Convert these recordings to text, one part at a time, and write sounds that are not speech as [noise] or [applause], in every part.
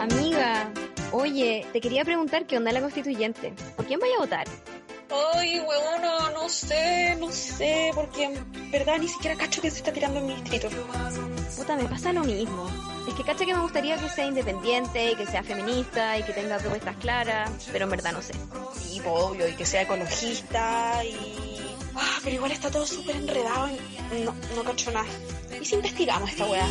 Amiga, oye, te quería preguntar qué onda la constituyente. ¿Por quién vaya a votar? Ay, huevona, no sé, no sé, porque en verdad ni siquiera cacho que se está tirando en mi distrito. Puta, me pasa lo mismo. Es que cacho que me gustaría que sea independiente, que sea feminista y que tenga propuestas claras, pero en verdad no sé. Sí, obvio, y que sea ecologista y... Ah, pero igual está todo súper enredado y no, no cacho nada. ¿Y si investigamos esta weá?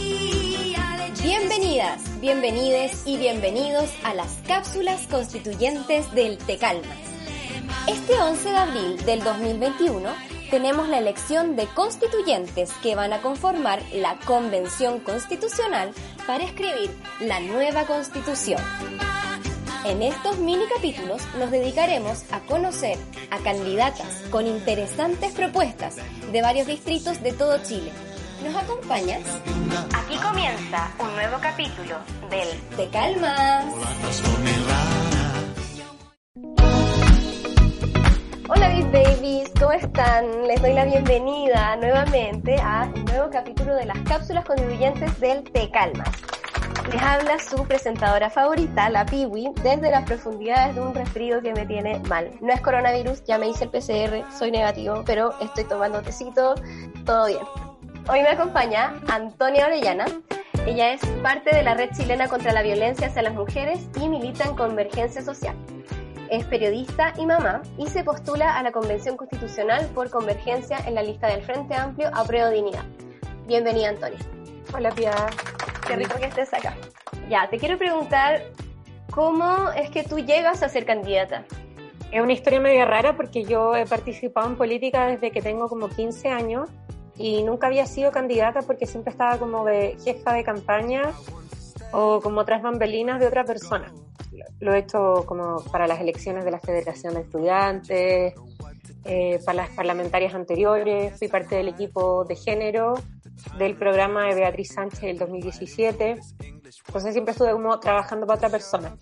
Bienvenidas, bienvenides y bienvenidos a las cápsulas constituyentes del Tecalmas. Este 11 de abril del 2021 tenemos la elección de constituyentes que van a conformar la Convención Constitucional para escribir la nueva Constitución. En estos mini capítulos nos dedicaremos a conocer a candidatas con interesantes propuestas de varios distritos de todo Chile. ¿Nos acompañas? Aquí comienza un nuevo capítulo del Te Calmas. Hola mis babies, ¿cómo están? Les doy la bienvenida nuevamente a un nuevo capítulo de las cápsulas contribuyentes del Te Calmas. Les habla su presentadora favorita, la Piwi, desde las profundidades de un resfrío que me tiene mal. No es coronavirus, ya me hice el PCR, soy negativo, pero estoy tomando tecito, todo bien. Hoy me acompaña Antonia Orellana. Ella es parte de la Red Chilena contra la Violencia hacia las Mujeres y milita en Convergencia Social. Es periodista y mamá y se postula a la Convención Constitucional por Convergencia en la lista del Frente Amplio a Prueba Dignidad. Bienvenida, Antonia. Hola, Pia. Qué rico que estés acá. Ya, te quiero preguntar, ¿cómo es que tú llegas a ser candidata? Es una historia medio rara porque yo he participado en política desde que tengo como 15 años y nunca había sido candidata porque siempre estaba como de jefa de campaña o como otras bambelinas de otra persona. Lo he hecho como para las elecciones de la Federación de Estudiantes, eh, para las parlamentarias anteriores, fui parte del equipo de género del programa de Beatriz Sánchez del 2017. Entonces siempre estuve como trabajando para otra persona.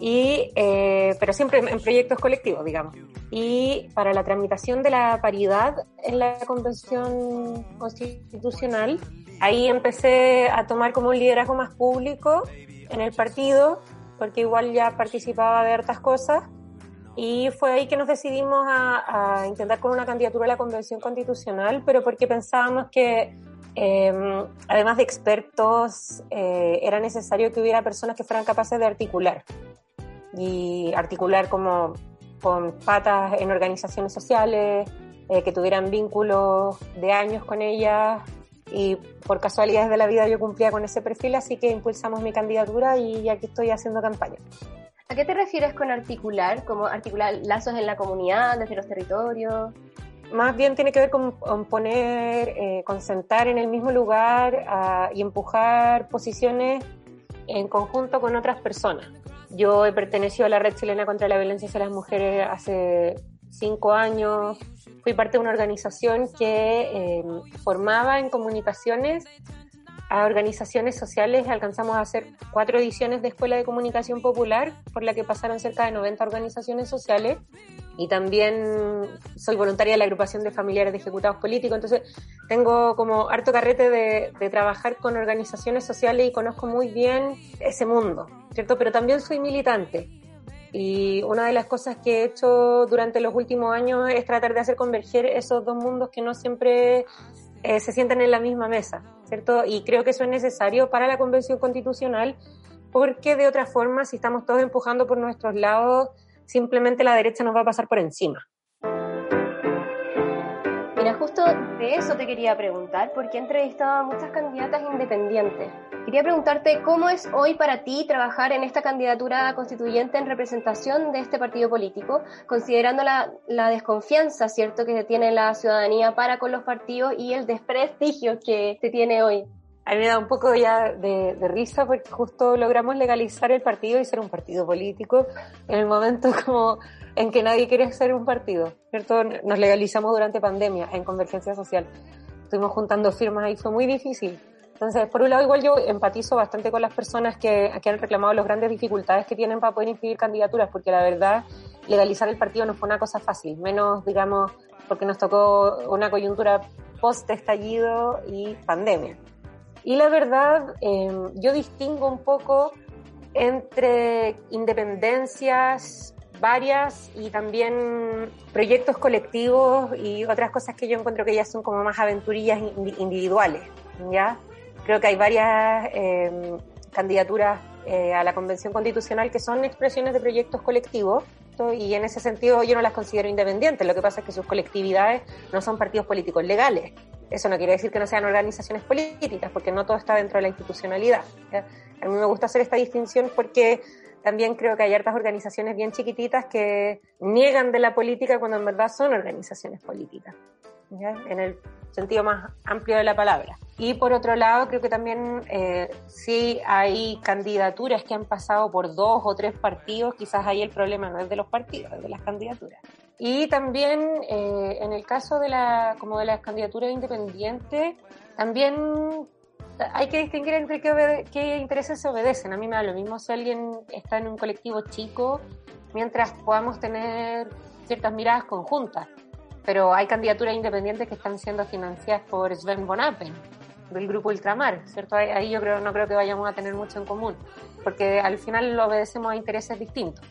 Y, eh, pero siempre en proyectos colectivos, digamos. Y para la tramitación de la paridad en la Convención Constitucional, ahí empecé a tomar como un liderazgo más público en el partido, porque igual ya participaba de hartas cosas. Y fue ahí que nos decidimos a, a intentar con una candidatura a la Convención Constitucional, pero porque pensábamos que eh, además de expertos, eh, era necesario que hubiera personas que fueran capaces de articular y articular como con patas en organizaciones sociales, eh, que tuvieran vínculos de años con ellas y por casualidades de la vida yo cumplía con ese perfil, así que impulsamos mi candidatura y aquí estoy haciendo campaña. ¿A qué te refieres con articular? ¿Como articular lazos en la comunidad, desde los territorios? Más bien tiene que ver con, poner, eh, con sentar en el mismo lugar a, y empujar posiciones en conjunto con otras personas. Yo he pertenecido a la Red Chilena contra la Violencia hacia las Mujeres hace cinco años. Fui parte de una organización que eh, formaba en comunicaciones a organizaciones sociales. Alcanzamos a hacer cuatro ediciones de Escuela de Comunicación Popular, por la que pasaron cerca de 90 organizaciones sociales y también soy voluntaria de la agrupación de familiares de ejecutados políticos, entonces tengo como harto carrete de, de, trabajar con organizaciones sociales y conozco muy bien ese mundo, ¿cierto? Pero también soy militante y una de las cosas que he hecho durante los últimos años es tratar de hacer converger esos dos mundos que no siempre eh, se sientan en la misma mesa, ¿cierto? Y creo que eso es necesario para la Convención Constitucional porque de otra forma, si estamos todos empujando por nuestros lados, simplemente la derecha nos va a pasar por encima. Justo de eso te quería preguntar, porque he entrevistado a muchas candidatas independientes. Quería preguntarte cómo es hoy para ti trabajar en esta candidatura constituyente en representación de este partido político, considerando la, la desconfianza, ¿cierto?, que tiene la ciudadanía para con los partidos y el desprestigio que se tiene hoy. A mí me da un poco ya de, de, risa porque justo logramos legalizar el partido y ser un partido político en el momento [laughs] como en que nadie quiere ser un partido, ¿cierto? Nos legalizamos durante pandemia en Convergencia Social. Estuvimos juntando firmas y fue muy difícil. Entonces, por un lado, igual yo empatizo bastante con las personas que, que han reclamado las grandes dificultades que tienen para poder inscribir candidaturas, porque la verdad, legalizar el partido no fue una cosa fácil, menos, digamos, porque nos tocó una coyuntura post-estallido y pandemia. Y la verdad, em, yo distingo un poco entre independencias varias y también proyectos colectivos y otras cosas que yo encuentro que ya son como más aventurillas individuales, ¿ya? Creo que hay varias em, candidaturas eh, a la Convención Constitucional que son expresiones de proyectos colectivos y en ese sentido yo no las considero independientes. Lo que pasa es que sus colectividades no son partidos políticos legales. Eso no quiere decir que no sean organizaciones políticas, porque no todo está dentro de la institucionalidad. A mí me gusta hacer esta distinción porque también creo que hay hartas organizaciones bien chiquititas que niegan de la política cuando en verdad son organizaciones políticas, en el sentido más amplio de la palabra. Y por otro lado, creo que también eh, si hay candidaturas que han pasado por dos o tres partidos, quizás ahí el problema no es de los partidos, es de las candidaturas. Y también eh, en el caso de la, como de las candidaturas independientes, también hay que distinguir entre qué, qué intereses se obedecen. A mí me da lo mismo si alguien está en un colectivo chico, mientras podamos tener ciertas miradas conjuntas. Pero hay candidaturas independientes que están siendo financiadas por Sven von Appen, del grupo Ultramar, ¿cierto? Ahí yo creo, no creo que vayamos a tener mucho en común, porque al final lo obedecemos a intereses distintos.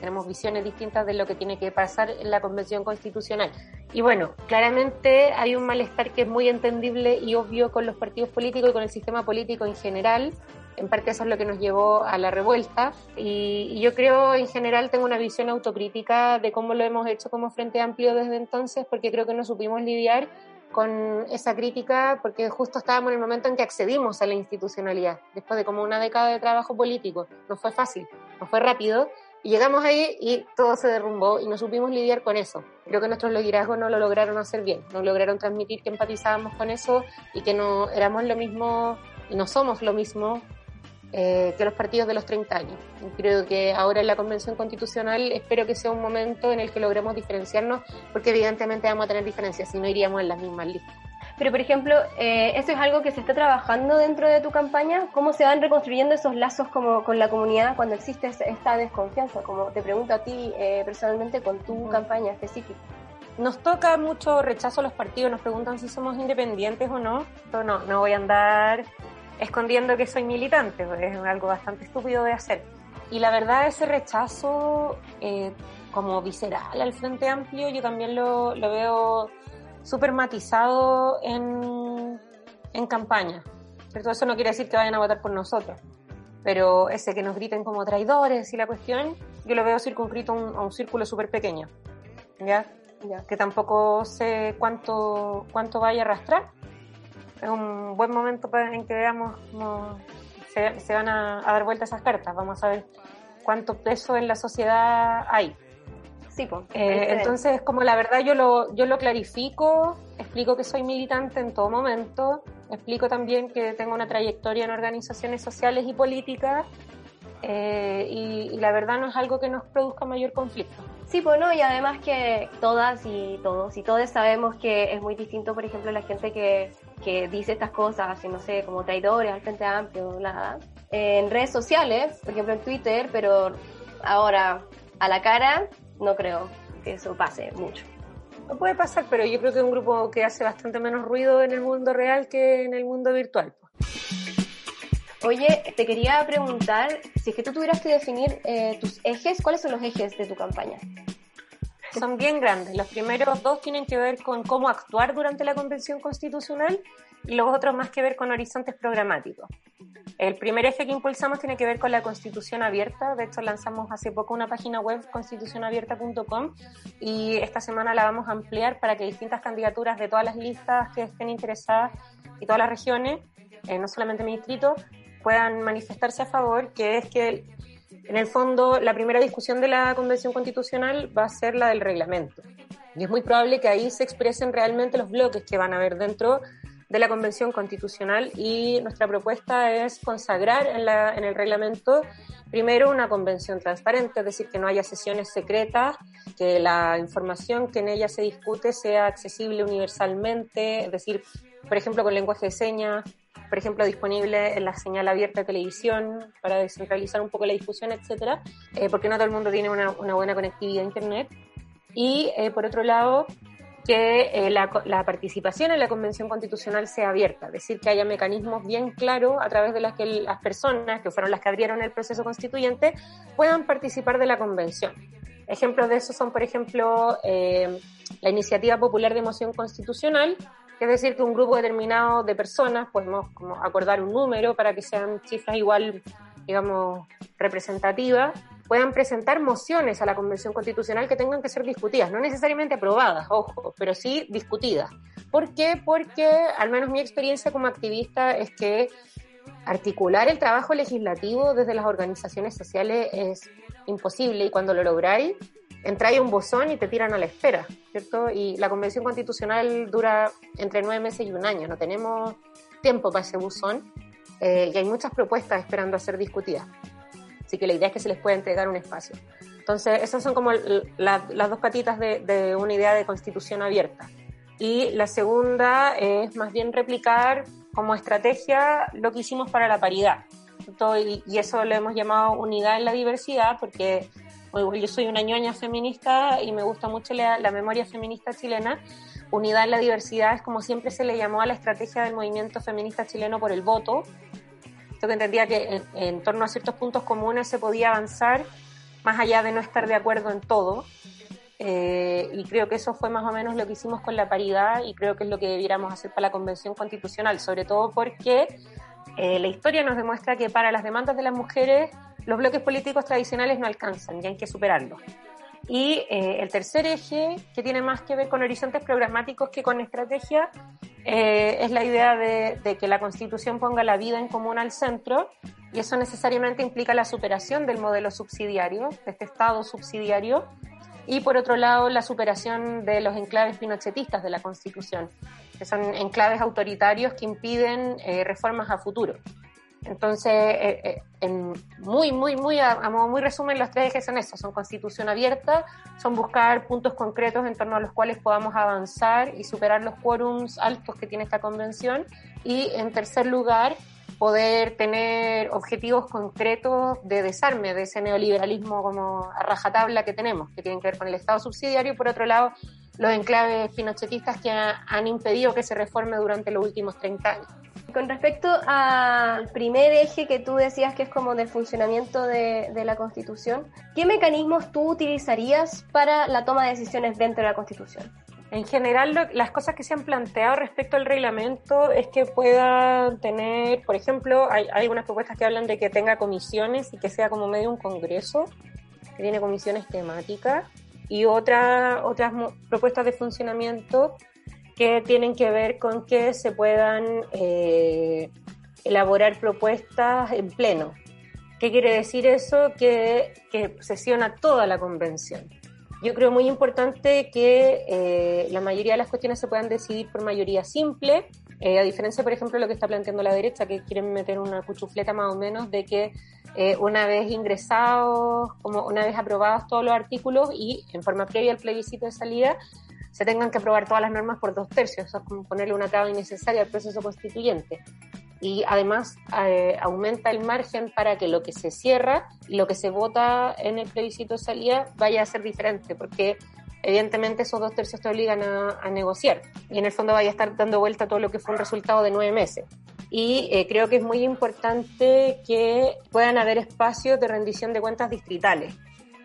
Tenemos visiones distintas de lo que tiene que pasar en la Convención Constitucional. Y bueno, claramente hay un malestar que es muy entendible y obvio con los partidos políticos y con el sistema político en general. En parte eso es lo que nos llevó a la revuelta. Y yo creo, en general, tengo una visión autocrítica de cómo lo hemos hecho como Frente Amplio desde entonces, porque creo que no supimos lidiar con esa crítica porque justo estábamos en el momento en que accedimos a la institucionalidad, después de como una década de trabajo político. No fue fácil, no fue rápido, y llegamos ahí y todo se derrumbó y no supimos lidiar con eso. Creo que nuestros liderazgos no lo lograron hacer bien, no lograron transmitir que empatizábamos con eso y que no éramos lo mismo y no somos lo mismo eh, que los partidos de los 30 años. creo que ahora en la Convención Constitucional espero que sea un momento en el que logremos diferenciarnos, porque evidentemente vamos a tener diferencias, si no iríamos en las mismas listas. Pero, por ejemplo, eh, ¿eso es algo que se está trabajando dentro de tu campaña? ¿Cómo se van reconstruyendo esos lazos como con la comunidad cuando existe esta desconfianza? Como te pregunto a ti eh, personalmente con tu campaña específica. Nos toca mucho rechazo a los partidos, nos preguntan si somos independientes o no. No, no voy a andar escondiendo que soy militante, es algo bastante estúpido de hacer. Y la verdad, ese rechazo eh, como visceral al Frente Amplio, yo también lo, lo veo súper matizado en, en campaña. Pero eso no quiere decir que vayan a votar por nosotros. Pero ese que nos griten como traidores y la cuestión, yo lo veo circunscrito a un, a círculo súper pequeño. ¿ya? ¿ya? Que tampoco sé cuánto, cuánto vaya a arrastrar es un buen momento para, en que veamos cómo se, van a, dar vuelta esas cartas. Vamos a ver cuánto peso en la sociedad hay. Sí, pues, entonces, como la verdad yo lo, yo lo clarifico, explico que soy militante en todo momento, explico también que tengo una trayectoria en organizaciones sociales y políticas, eh, y, y, la verdad no es algo que nos produzca mayor conflicto. Sí, pues no, y además que todas y todos y todos sabemos que es muy distinto, por ejemplo, la gente que que dice estas cosas, no sé, como traidores al Frente Amplio, nada, en redes sociales, por ejemplo en Twitter, pero ahora a la cara no creo que eso pase mucho. No puede pasar, pero yo creo que es un grupo que hace bastante menos ruido en el mundo real que en el mundo virtual. Oye, te quería preguntar, si es que tú tuvieras que definir eh, tus ejes, ¿cuáles son los ejes de tu campaña? son bien grandes. Los primeros dos tienen que ver con cómo actuar durante la Convención Constitucional y los otros más que ver con horizontes programáticos. El primer eje que impulsamos tiene que ver con la Constitución Abierta. De hecho, lanzamos hace poco una página web, constitucionabierta.com, y esta semana la vamos a ampliar para que distintas candidaturas de todas las listas que estén interesadas y todas las regiones, eh, no solamente mi distrito, puedan manifestarse a favor, que es que en el fondo, la primera discusión de la Convención Constitucional va a ser la del reglamento. Y es muy probable que ahí se expresen realmente los bloques que van a haber dentro de la Convención Constitucional y nuestra propuesta es consagrar en, la, en el reglamento primero una convención transparente, es decir, que no haya sesiones secretas, que la información que en ella se discute sea accesible universalmente, es decir, por ejemplo, con lenguaje de señas, por ejemplo, disponible en la señal abierta de televisión para descentralizar un poco la discusión, etcétera, eh, porque no todo el mundo tiene una, buena conectividad a Internet. Y eh, por otro lado, que eh, la, participación en la Convención Constitucional sea abierta, es decir, que haya mecanismos bien claros a través de los que las personas, que fueron las que abrieron el proceso constituyente, puedan participar de la Convención. Ejemplos de eso son, por ejemplo, eh, la iniciativa popular de moción constitucional, que es decir, que un grupo determinado de personas, podemos acordar un número para que sean cifras igual, digamos, representativas, puedan presentar mociones a la Convención Constitucional que tengan que ser discutidas, no necesariamente aprobadas, ojo, pero sí discutidas. ¿Por qué? Porque al menos mi experiencia como activista es que articular el trabajo legislativo desde las organizaciones sociales es imposible y cuando lo lográis, entráis un bozón y te tiran a la espera, ¿cierto? Y la Convención Constitucional dura entre nueve meses y un año, no tenemos tiempo para ese buzón eh, y hay muchas propuestas esperando a ser discutidas. Así que la idea es que se les pueda entregar un espacio. Entonces, esas son como las dos patitas de, una idea de constitución abierta. Y la segunda es más bien replicar como estrategia lo que hicimos para la paridad. y, eso lo hemos llamado unidad en la diversidad porque yo soy una ñoña feminista y me gusta mucho la, la, memoria feminista chilena. Unidad en la diversidad es como siempre se le llamó a la estrategia del movimiento feminista chileno por el voto, yo que entendía que en, torno a ciertos puntos comunes se podía avanzar más allá de no estar de acuerdo en todo. Eh, y creo que eso fue más o menos lo que hicimos con la paridad y creo que es lo que debiéramos hacer para la Convención Constitucional, sobre todo porque eh, la historia nos demuestra que para las demandas de las mujeres los bloques políticos tradicionales no alcanzan y hay que superarlos. Y eh, el tercer eje, que tiene más que ver con horizontes programáticos que con estrategia, eh, es la idea de, que la Constitución ponga la vida en común al centro y eso necesariamente implica la superación del modelo subsidiario, de este Estado subsidiario, y por otro lado la superación de los enclaves pinochetistas de la Constitución, que son enclaves autoritarios que impiden eh, reformas a futuro. Entonces, eh, eh, muy, muy, muy, a, modo muy resumen, los tres ejes son esos, son constitución abierta, son buscar puntos concretos en torno a los cuales podamos avanzar y superar los quórums altos que tiene esta convención y, en tercer lugar, poder tener objetivos concretos de desarme de ese neoliberalismo como a rajatabla que tenemos, que tienen que ver con el Estado subsidiario por otro lado, los enclaves pinochetistas que han impedido que se reforme durante los últimos 30 años con respecto al primer eje que tú decías que es como del funcionamiento de, la Constitución, ¿qué mecanismos tú utilizarías para la toma de decisiones dentro de la Constitución? En general, las cosas que se han planteado respecto al reglamento es que pueda tener, por ejemplo, hay, hay algunas propuestas que hablan de que tenga comisiones y que sea como medio un congreso, que tiene comisiones temáticas, y otra, otras propuestas de funcionamiento que tienen que ver con que se puedan eh, elaborar propuestas en pleno. ¿Qué quiere decir eso? Que, que sesiona toda la convención. Yo creo muy importante que eh, la mayoría de las cuestiones se puedan decidir por mayoría simple, eh, a diferencia, por ejemplo, de lo que está planteando la derecha, que quieren meter una cuchufleta más o menos de que una vez ingresados, como una vez aprobados todos los artículos y en forma previa al plebiscito de salida, se tengan que aprobar todas las normas por dos tercios. Eso es como ponerle una traba innecesaria al proceso constituyente. Y además eh, aumenta el margen para que lo que se cierra y lo que se vota en el plebiscito de salida vaya a ser diferente, porque evidentemente esos dos tercios te obligan a, negociar y en el fondo vaya a estar dando vuelta todo lo que fue un resultado de nueve meses. Y eh, creo que es muy importante que puedan haber espacios de rendición de cuentas distritales.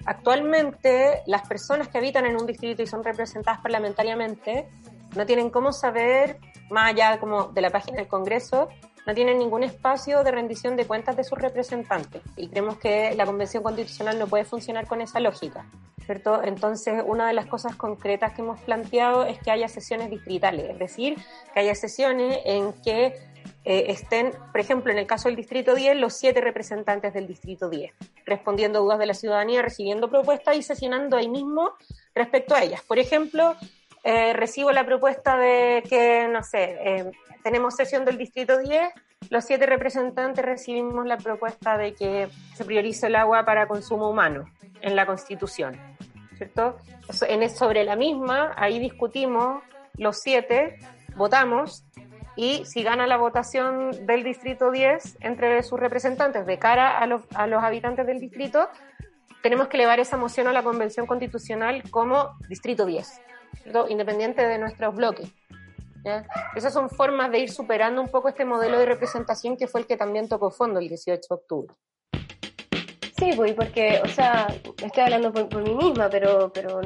Actualmente, las personas que habitan en un distrito y son representadas parlamentariamente no tienen cómo saber, más allá como de la página del Congreso, no tienen ningún espacio de rendición de cuentas de sus representantes. Y creemos que la Convención Constitucional no puede funcionar con esa lógica. ¿Cierto? Entonces, una de las cosas concretas que hemos planteado es que haya sesiones distritales, es decir, que haya sesiones en que eh, estén, por ejemplo, en el caso del Distrito 10, los siete representantes del Distrito 10, respondiendo dudas de la ciudadanía, recibiendo propuestas y sesionando ahí mismo respecto a ellas. Por ejemplo, eh, recibo la propuesta de que, no sé, eh, tenemos sesión del Distrito 10, los siete representantes recibimos la propuesta de que se priorice el agua para consumo humano en la Constitución, ¿cierto? En, sobre la misma, ahí discutimos los siete, votamos y si gana la votación del distrito 10 entre sus representantes de cara a los, a los habitantes del distrito, tenemos que elevar esa moción a la Convención Constitucional como distrito 10. independiente de nuestros bloques. Esas son formas de ir superando un poco este modelo de representación que fue el que también tocó fondo el 18 de octubre. Sí, pues, porque, o sea, estoy hablando por, mí misma, pero, pero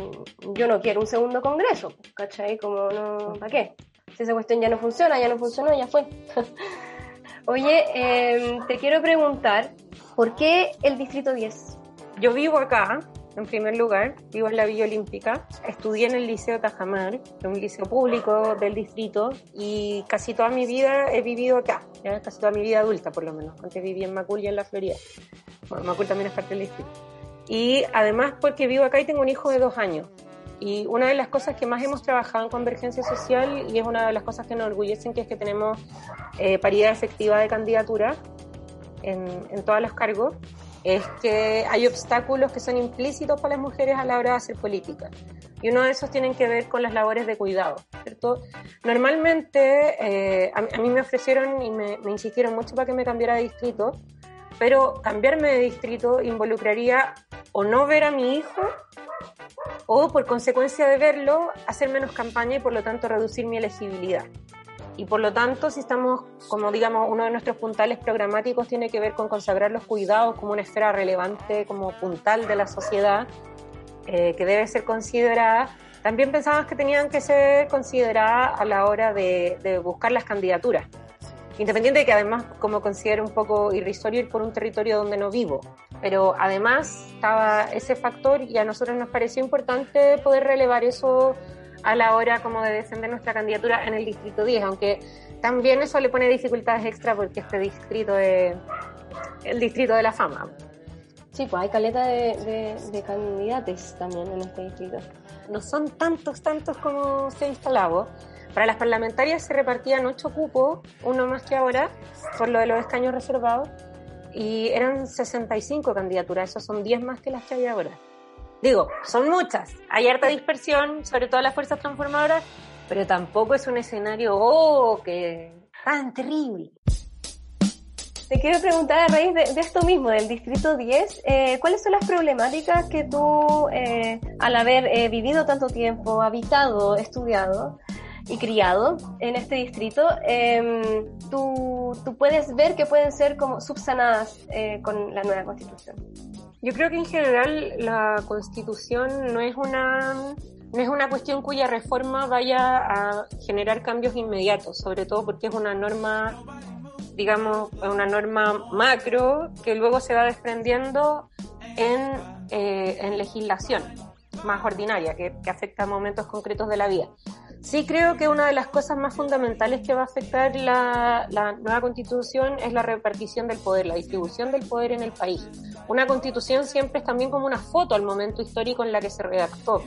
yo no quiero un segundo congreso, ¿cachai? Como no, ¿para qué? Si esa cuestión ya no funciona, ya no funcionó, ya fue. [laughs] Oye, em, te quiero preguntar, ¿por qué el Distrito 10? Yo vivo acá, en primer lugar, vivo en la Villa Olímpica, estudié en el Liceo Tajamar, un liceo público del distrito, y casi toda mi vida he vivido acá, casi toda mi vida adulta por lo menos, aunque viví en Macul y en la Florida. Macul también es parte del distrito. Y además porque vivo acá y tengo un hijo de dos años. Y una de las cosas que más hemos trabajado en Convergencia Social, y es una de las cosas que nos orgullecen, que es que tenemos eh, paridad efectiva de candidatura en, en todos los cargos, es que hay obstáculos que son implícitos para las mujeres a la hora de hacer política. Y uno de esos tienen que ver con las labores de cuidado, ¿cierto? Normalmente eh, a, mí me ofrecieron y me, me, insistieron mucho para que me cambiara de distrito, pero cambiarme de distrito involucraría o no ver a mi hijo o por consecuencia de verlo hacer menos campaña y por lo tanto reducir mi elegibilidad. Y por lo tanto, si estamos, como digamos, uno de nuestros puntales programáticos tiene que ver con consagrar los cuidados como una esfera relevante, como puntal de la sociedad, eh, que debe ser considerada, también pensamos que tenían que ser consideradas a la hora de, de, buscar las candidaturas. Independiente de que además, como considero un poco irrisorio ir por un territorio donde no vivo. Pero además estaba ese factor y a nosotros nos pareció importante poder relevar eso a la hora como de defender nuestra candidatura en el distrito 10, aunque también eso le pone dificultades extra porque este distrito es el distrito de la fama. Sí, pues hay caleta de, de, candidatos también en este distrito. No son tantos, tantos como se ha instalado. Para las parlamentarias se repartían ocho cupos, uno más que ahora, por lo de los escaños reservados, y eran 65 candidaturas, esos son 10 más que las que hay ahora. Digo, son muchas, hay harta dispersión, sobre todo las fuerzas transformadoras, pero tampoco es un escenario, oh, que tan terrible. Te quiero preguntar a raíz de, esto mismo, del Distrito 10, eh, ¿cuáles son las problemáticas que tú, eh, al haber eh, vivido tanto tiempo, habitado, estudiado y criado en este distrito, em, tú, tú, puedes ver que pueden ser como subsanadas con la nueva constitución? Yo creo que en general la constitución no es una no es una cuestión cuya reforma vaya a generar cambios inmediatos, sobre todo porque es una norma, digamos, una norma macro que luego se va desprendiendo en, eh, en legislación más ordinaria, que, que afecta a momentos concretos de la vida. Sí creo que una de las cosas más fundamentales que va a afectar la, nueva constitución es la repartición del poder, la distribución del poder en el país. Una constitución siempre es también como una foto al momento histórico en la que se redactó.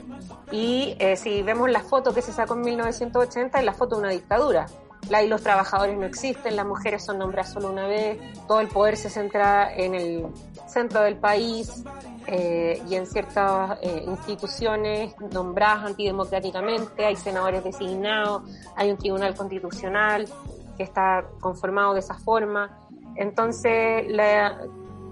Y eh, si vemos la foto que se sacó en 1980, es la foto de una dictadura. La los trabajadores no existen, las mujeres son nombradas solo una vez, todo el poder se centra en el centro del país, eh, y en ciertas eh, instituciones nombradas antidemocráticamente, hay senadores designados, hay un tribunal constitucional que está conformado de esa forma. Entonces,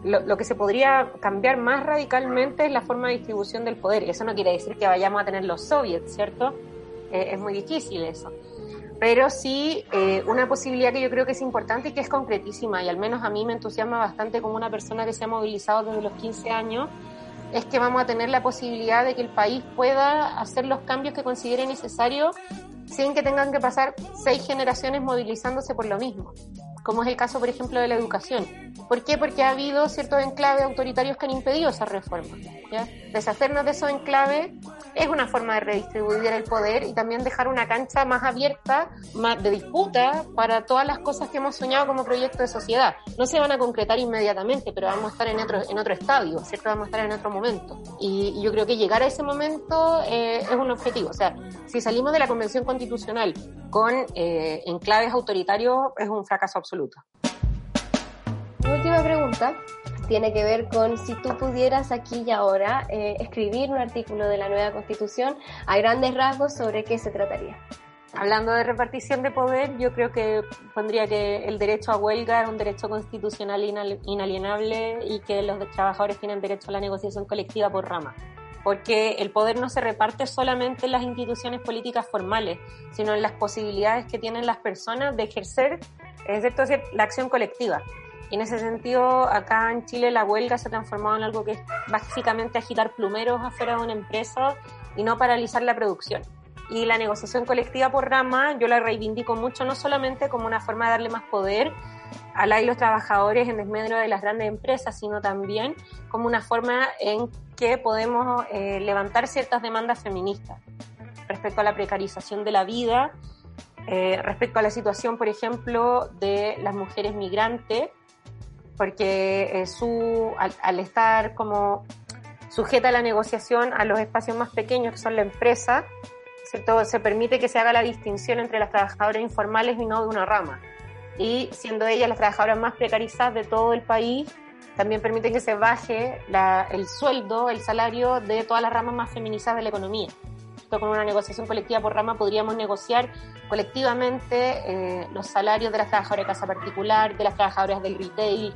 lo, que se podría cambiar más radicalmente es la forma de distribución del poder. Eso no quiere decir que vayamos a tener los soviets, ¿cierto? Eh, es muy difícil eso pero sí eh, una posibilidad que yo creo que es importante y que es concretísima y al menos a mí me entusiasma bastante como una persona que se ha movilizado desde los 15 años, es que vamos a tener la posibilidad de que el país pueda hacer los cambios que considere necesarios sin que tengan que pasar seis generaciones movilizándose por lo mismo, como es el caso, por ejemplo, de la educación. ¿Por qué? Porque ha habido ciertos enclaves autoritarios que han impedido esa reforma. Deshacernos de esos enclaves es una forma de redistribuir el poder y también dejar una cancha más abierta, más de disputa para todas las cosas que hemos soñado como proyecto de sociedad. No se van a concretar inmediatamente, pero vamos a estar en otro, en otro estadio, ¿cierto? Vamos a estar en otro momento. Y, yo creo que llegar a ese momento eh, es un objetivo. O sea, si salimos de la Convención Constitucional con eh, enclaves autoritarios, es un fracaso absoluto. Última pregunta tiene que ver con si tú pudieras aquí y ahora eh, escribir un artículo de la nueva constitución a grandes rasgos sobre qué se trataría. Hablando de repartición de poder, yo creo que pondría que el derecho a huelga es un derecho constitucional inalienable y que los trabajadores tienen derecho a la negociación colectiva por rama porque el poder no se reparte solamente en las instituciones políticas formales, sino en las posibilidades que tienen las personas de ejercer, es decir, la acción colectiva. Y en ese sentido, acá en Chile la huelga se ha transformado en algo que es básicamente agitar plumeros afuera de una empresa y no paralizar la producción. Y la negociación colectiva por rama yo la reivindico mucho, no solamente como una forma de darle más poder a la y los trabajadores en desmedro de las grandes empresas, sino también como una forma en que podemos eh, levantar ciertas demandas feministas respecto a la precarización de la vida, eh, respecto a la situación, por ejemplo, de las mujeres migrantes, porque eh, su, al, estar como sujeta a la negociación a los espacios más pequeños, que son la empresa, ¿cierto? se permite que se haga la distinción entre las trabajadoras informales y no de una rama. Y siendo ellas las trabajadoras más precarizadas de todo el país, también permite que se baje el sueldo, el salario de todas las ramas más feminizadas de la economía. Esto con una negociación colectiva por rama podríamos negociar colectivamente eh, los salarios de las trabajadoras de casa particular, de las trabajadoras del retail,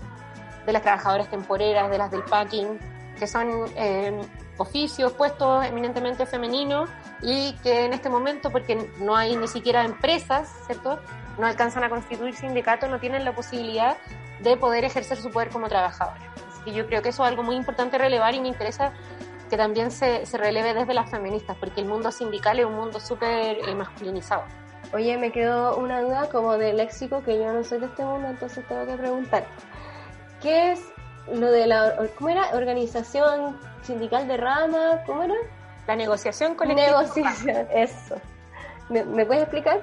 de las trabajadoras temporeras, de las del packing, que son eh, oficios, puestos eminentemente femeninos y que en este momento, porque no hay ni siquiera empresas, ¿cierto? No alcanzan a constituir sindicatos, no tienen la posibilidad de poder ejercer su poder como trabajadores. Así que yo creo que eso es algo muy importante relevar y me interesa que también se, se releve desde las feministas, porque el mundo sindical es un mundo súper eh, masculinizado. Oye, me quedó una duda como de léxico que yo no soy de este mundo, entonces tengo que preguntar. ¿Qué es lo de la, ¿cómo era? Organización sindical de rama, ¿cómo era? La negociación colectiva. Negociación, eso. ¿Me, ¿Me, puedes explicar?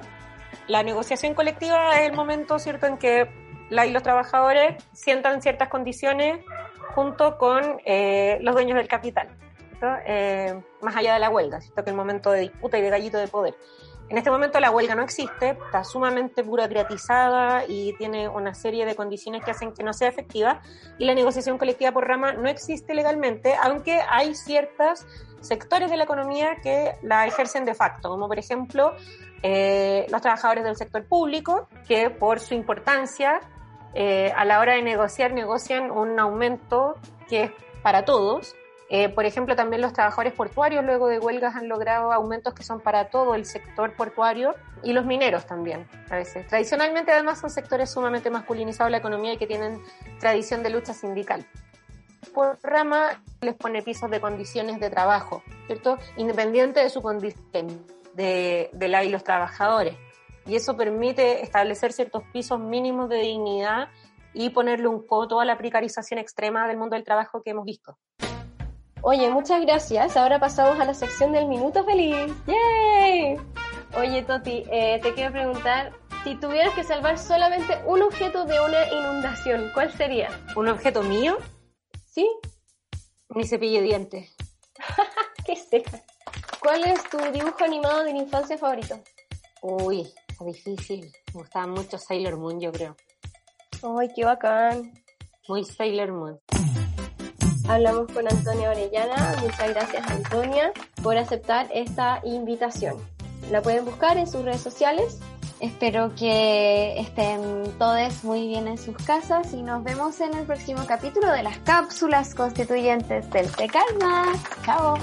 La negociación colectiva es el momento, ¿cierto?, en que los trabajadores sientan ciertas condiciones junto con eh, los dueños del capital, eh, más allá de la huelga, ¿cierto?, que el momento de disputa y de gallito de poder. En este momento la huelga no existe, está sumamente burocratizada y tiene una serie de condiciones que hacen que no sea efectiva y la negociación colectiva por rama no existe legalmente, aunque hay ciertos sectores de la economía que la ejercen de facto, como por ejemplo eh, los trabajadores del sector público, que por su importancia eh, a la hora de negociar negocian un aumento que es para todos eh, por ejemplo, también los trabajadores portuarios luego de huelgas han logrado aumentos que son para todo el sector portuario y los mineros también, a veces. Tradicionalmente, además, son sectores sumamente masculinizados de la economía y que tienen tradición de lucha sindical. Por rama les pone pisos de condiciones de trabajo, ¿cierto? Independiente de su condición de, de la y los trabajadores. Y eso permite establecer ciertos pisos mínimos de dignidad y ponerle un coto a la precarización extrema del mundo del trabajo que hemos visto. Oye, muchas gracias. Ahora pasamos a la sección del Minuto Feliz. ¡Yay! Oye, Toti, eh, te quiero preguntar, si tuvieras que salvar solamente un objeto de una inundación, ¿cuál sería? ¿Un objeto mío? ¿Sí? Mi cepillo de dientes. [laughs] ¿Qué seca? ¿Cuál es tu dibujo animado de la infancia favorito? Uy, está difícil. Me gustaba mucho Sailor Moon, yo creo. Ay, qué bacán. Muy Sailor Moon. Hablamos con Antonia Orellana. Muchas gracias, Antonia, por aceptar esta invitación. La pueden buscar en sus redes sociales. Espero que estén todos muy bien en sus casas y nos vemos en el próximo capítulo de las cápsulas constituyentes del Te Calmas. Chao.